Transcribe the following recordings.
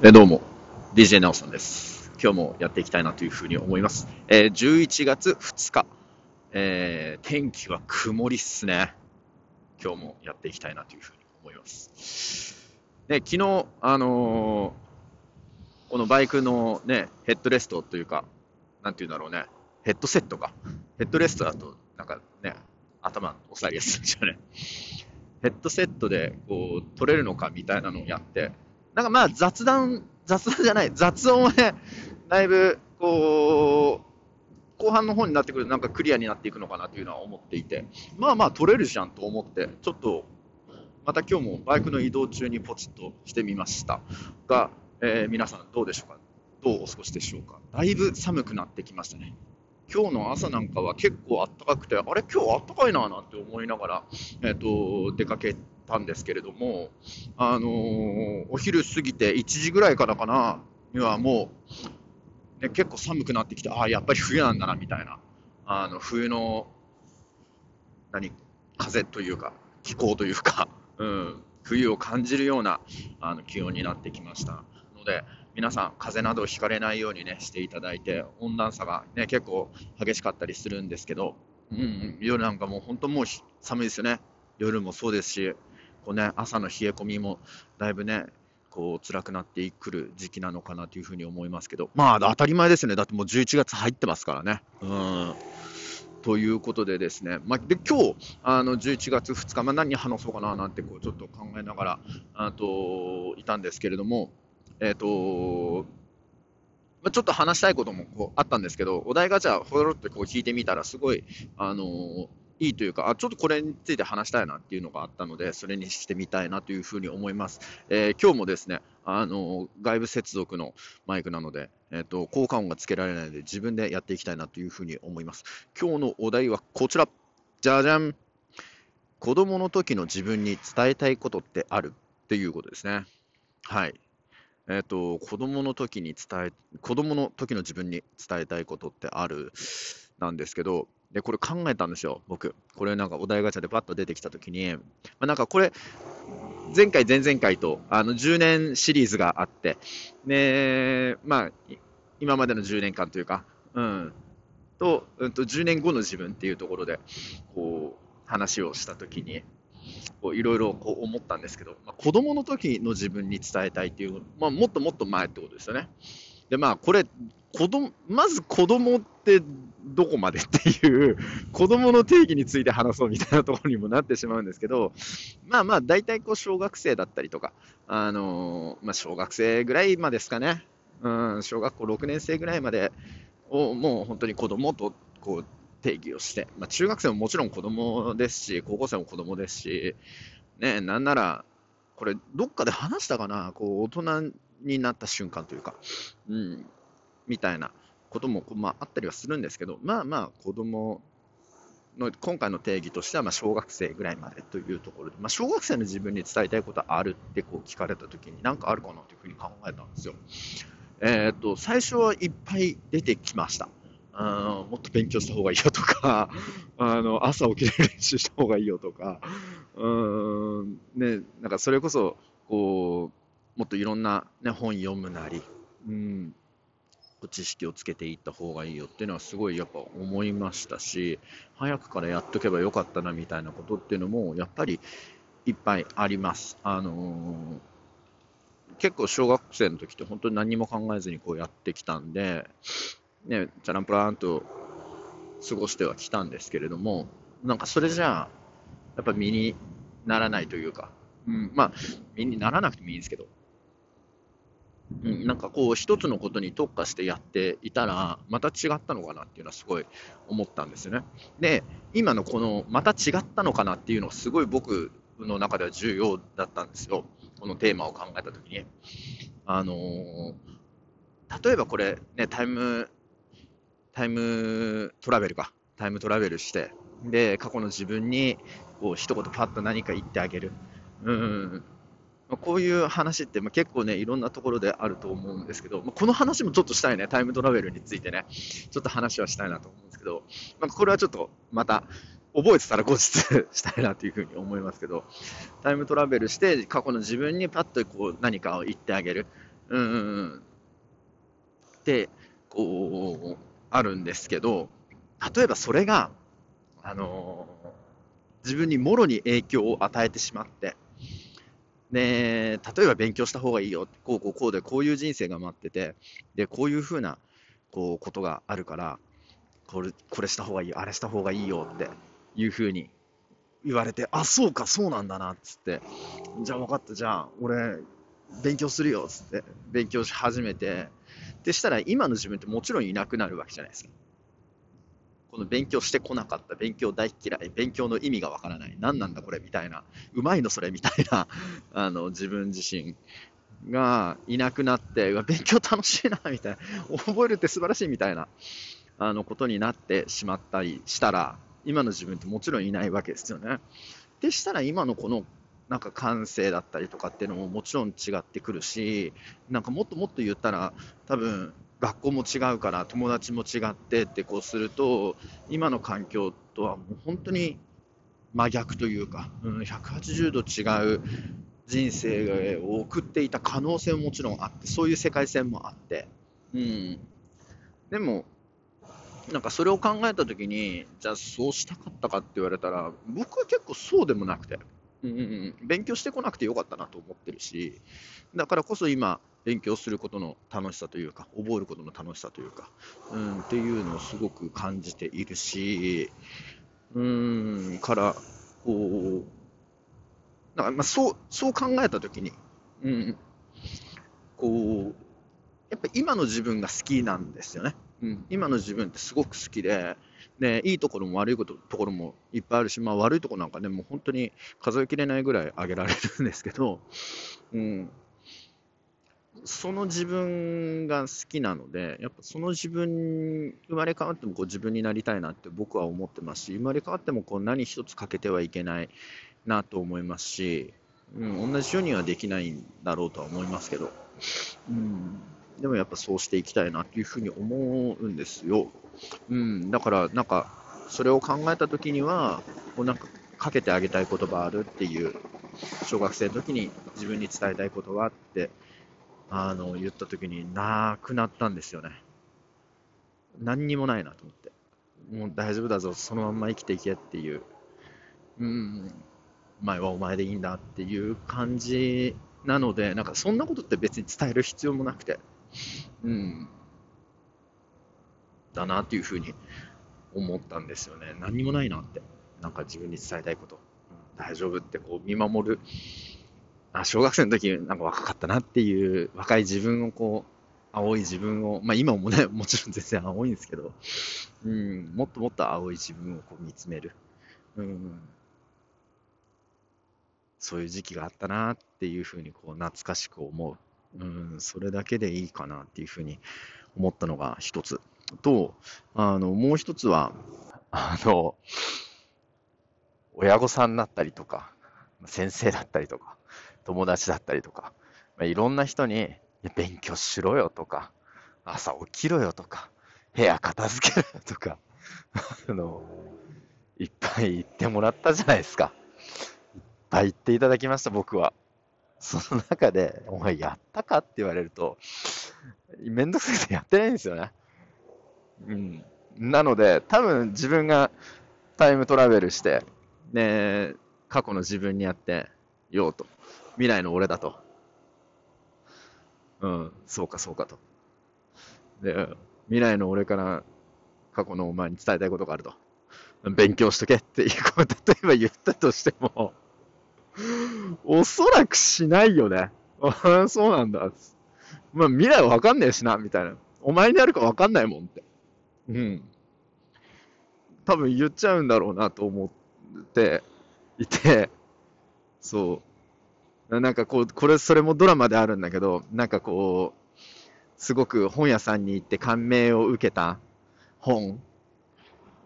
えどうも、DJ なおさんです。今日もやっていきたいなというふうに思います。えー、11月2日、えー、天気は曇りっすね。今日もやっていきたいなというふうに思います。ね、昨日、あのー、このバイクのね、ヘッドレストというか、なんていうんだろうね、ヘッドセットか。ヘッドレストだと、なんかね、頭押さえやすいんですよね。ヘッドセットでこう取れるのかみたいなのをやって、なんかまあ雑談、雑談じゃない、雑音はね、だいぶ、こう、後半の方になってくるとなんかクリアになっていくのかなというのは思っていて、まあまあ取れるじゃんと思って、ちょっと、また今日もバイクの移動中にポチッとしてみました。が、えー、皆さんどうでしょうか？どうお過ごしでしょうか？だいぶ寒くなってきましたね。今日の朝なんかは結構あったかくて、あれ、今日あったかいななんて思いながら、えーと出かけたんですけれども、あのー、お昼過ぎて1時ぐらいからかな、にはもう、ね、結構寒くなってきて、ああ、やっぱり冬なんだな、みたいな。あの、冬の、何、風というか、気候というか、うん、冬を感じるようなあの気温になってきましたので、皆さん、風邪などひかれないようにね、していただいて、温暖差がね、結構激しかったりするんですけど、うん、夜なんかもう本当もう寒いですよね。夜もそうですし、こうね、朝の冷え込みもだいぶね、こう辛くなってくる時期なのかなというふうに思いますけど、まあ当たり前ですね、だってもう11月入ってますからね。うん。ということでですね、まあ、で今日あの11月2日、まあ、何話そうかななんてこうちょっと考えながらあといたんですけれども、えーとまあ、ちょっと話したいこともこうあったんですけど、お題ガチャ、ほろってこう聞いてみたら、すごい、あのーいいというか、あちょっとこれについて話したいなっていうのがあったので、それにしてみたいなというふうに思います。えー、今日もですね、あの外部接続のマイクなので、えーと、効果音がつけられないので、自分でやっていきたいなというふうに思います。今日のお題はこちら。じゃじゃん。子供の時の自分に伝えたいことってあるっていうことですね。はい。えっ、ー、と、子供の時に伝え、子供の時の自分に伝えたいことってあるなんですけど、で、これ考えたんですよ、僕。これなんかお題ガチャでパッと出てきたときに、まあ、なんかこれ、前回、前々回と、あの、10年シリーズがあって、で、まあ、今までの10年間というか、うん、と、うんと、10年後の自分っていうところで、こう、話をしたときに、こういろいろこう思ったんですけど、まあ、子供の時の自分に伝えたいっていう、まあ、もっともっと前ってことですよね。で、まあ、これ、子供、まず子供ってどこまでっていう、子供の定義について話そうみたいなところにもなってしまうんですけど、まあまあ、大体こう小学生だったりとか、あの、まあ小学生ぐらいまでですかね、うん、小学校6年生ぐらいまでをもう本当に子供とこう定義をして、まあ中学生ももちろん子供ですし、高校生も子供ですし、ね、なんなら、これどっかで話したかな、こう大人になった瞬間というか、うん、みたいなことも、まあ、あったりはするんですけど、まあまあ子供の今回の定義としてはま小学生ぐらいまでというところで、まあ、小学生の自分に伝えたいことあるってこう聞かれたときに何かあるかなというふうに考えたんですよ。えー、っと最初はいっぱい出てきました。あもっと勉強した方がいいよとか、あの朝起きる練習した方がいいよとか、うんね、なんかそれこそこうもっといろんな、ね、本読むなり、うん、知識をつけていった方がいいよっていうのはすごいやっぱ思いましたし早くからやっとけばよかったなみたいなことっていうのもやっぱりいっぱいあります。あのー、結構小学生の時って本当に何も考えずにこうやってきたんで、ね、チャランプラーンと過ごしてはきたんですけれどもなんかそれじゃあやっぱ身にならないというか、うん、まあ身にならなくてもいいんですけどうん、なんかこう一つのことに特化してやっていたらまた違ったのかなっていうのはすごい思ったんですよね。で今のこのまた違ったのかなっていうのはすごい僕の中では重要だったんですよ。このテーマを考えた時に。あのー、例えばこれねタイムタイムトラベルかタイムトラベルしてで過去の自分にこう一言パッと何か言ってあげる。うんこういう話って結構ね、いろんなところであると思うんですけど、この話もちょっとしたいね、タイムトラベルについてね、ちょっと話はしたいなと思うんですけど、まこれはちょっとまた、覚えてたら後日 したいなというふうに思いますけど、タイムトラベルして過去の自分にパッとこう何かを言ってあげる。うんうんうん。で、こう、あるんですけど、例えばそれが、あのー、自分にもろに影響を与えてしまって、で、例えば勉強した方がいいよ。こうこうこうで、こういう人生が待ってて、で、こういうふうな、こう、ことがあるから、これ、これした方がいいよ、あれした方がいいよっていうふうに言われて、あ、そうか、そうなんだな、っつって、じゃあ分かった、じゃあ、俺、勉強するよ、つって、勉強し始めて、でしたら、今の自分ってもちろんいなくなるわけじゃないですか。この勉強してこなかった、勉強大嫌い、勉強の意味がわからない、何なんだこれみたいな、うまいのそれみたいな、あの、自分自身がいなくなって、勉強楽しいな、みたいな、覚えるって素晴らしいみたいな、あの、ことになってしまったりしたら、今の自分ってもちろんいないわけですよね。でしたら今のこのなんか感性だったりとかっていうのももちろん違ってくるし、なんかもっともっと言ったら、多分学校も違うから友達も違ってってこうすると、今の環境とはもう本当に真逆というか、うん、180度違う人生を送っていた可能性ももちろんあって、そういう世界線もあって、うん。でも、なんかそれを考えたときに、じゃあそうしたかったかって言われたら、僕は結構そうでもなくて、うんうん、勉強してこなくてよかったなと思ってるし、だからこそ今、勉強することの楽しさというか、覚えることの楽しさというか、うん、っていうのをすごく感じているし、うん、から、こう、だからまあそう、そう考えたときに、うん、こう、やっぱ今の自分が好きなんですよね。うん、今の自分ってすごく好きで、で、いいところも悪いことところもいっぱいあるし、まあ悪いところなんかね、もう本当に数えきれないぐらい挙げられるんですけど、うん、その自分が好きなので、やっぱその自分、生まれ変わってもこう自分になりたいなって僕は思ってますし、生まれ変わってもこう何一つ欠けてはいけないなと思いますし、うん、同じようにはできないんだろうとは思いますけど、うん、でもやっぱそうしていきたいなっていうふうに思うんですよ。うん、だからなんか、それを考えた時には、こうなんかかけてあげたい言葉あるっていう、小学生の時に自分に伝えたいことはって、あの、言った時になくなったんですよね。何にもないなと思って。もう大丈夫だぞ、そのまま生きていけっていう。うん、お前はお前でいいんだっていう感じなので、なんかそんなことって別に伝える必要もなくて。うん。だなっていうふうに思ったんですよね。何もないなって。なんか自分に伝えたいこと。大丈夫ってこう見守る。あ、小学生の時なんか若かったなっていう若い自分をこう、青い自分を、まあ今もね、もちろん全然青いんですけど、うん、もっともっと青い自分をこう見つめる。うん、そういう時期があったなっていうふうにこう懐かしく思う。うん、それだけでいいかなっていうふうに思ったのが一つ。と、あの、もう一つは、あの、親御さんだったりとか、先生だったりとか、友達だったりとか、まあ、いろんな人に、勉強しろよとか、朝起きろよとか、部屋片付けろよとか、あの、いっぱい言ってもらったじゃないですか。いっぱい言っていただきました、僕は。その中で、お前やったかって言われると、めんどくさくてやってないんですよね。うん。なので、多分自分がタイムトラベルして、ね、過去の自分にやってようと。未来の俺だと。うん、そうかそうかと。で、未来の俺から過去のお前に伝えたいことがあると。勉強しとけっていうこと、例えば言ったとしても、おそらくしないよね。ああ、そうなんだ。まあ、未来はわかんねえしな、みたいな。お前にあるかわかんないもんって。うん。多分言っちゃうんだろうなと思っていて、そう。なんかこう、これ、それもドラマであるんだけど、なんかこう、すごく本屋さんに行って感銘を受けた本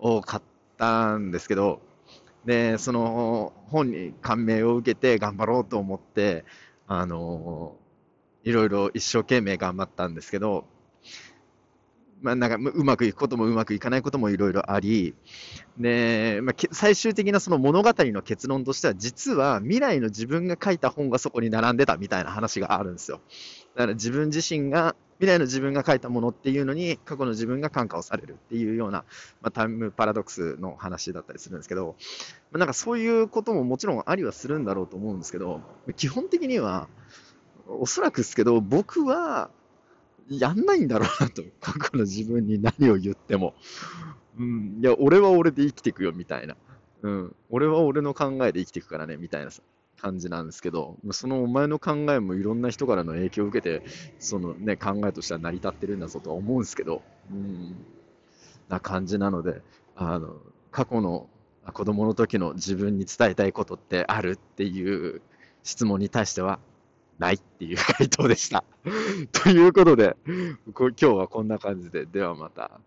を買ったんですけど、で、その本に感銘を受けて頑張ろうと思って、あの、いろいろ一生懸命頑張ったんですけど、まあ、なんかうまくいくこともうまくいかないこともいろいろあり、で、まあ、最終的なその物語の結論としては、実は未来の自分が書いた本がそこに並んでたみたいな話があるんですよ。だから自分自身が、未来の自分が書いたものっていうのに、過去の自分が感化をされるっていうような、まあ、タイムパラドックスの話だったりするんですけど、まあ、なんかそういうことももちろんありはするんだろうと思うんですけど、基本的には、おそらくですけど、僕は、やんないんだろうなと、過去の自分に何を言っても。うん、いや、俺は俺で生きていくよ、みたいな。うん、俺は俺の考えで生きていくからね、みたいなさ感じなんですけど、そのお前の考えもいろんな人からの影響を受けて、そのね、考えとしては成り立ってるんだぞとは思うんですけど、うん、な感じなので、あの、過去の子供の時の自分に伝えたいことってあるっていう質問に対しては、ないっていう回答でした。ということで、今日はこんな感じで、ではまた。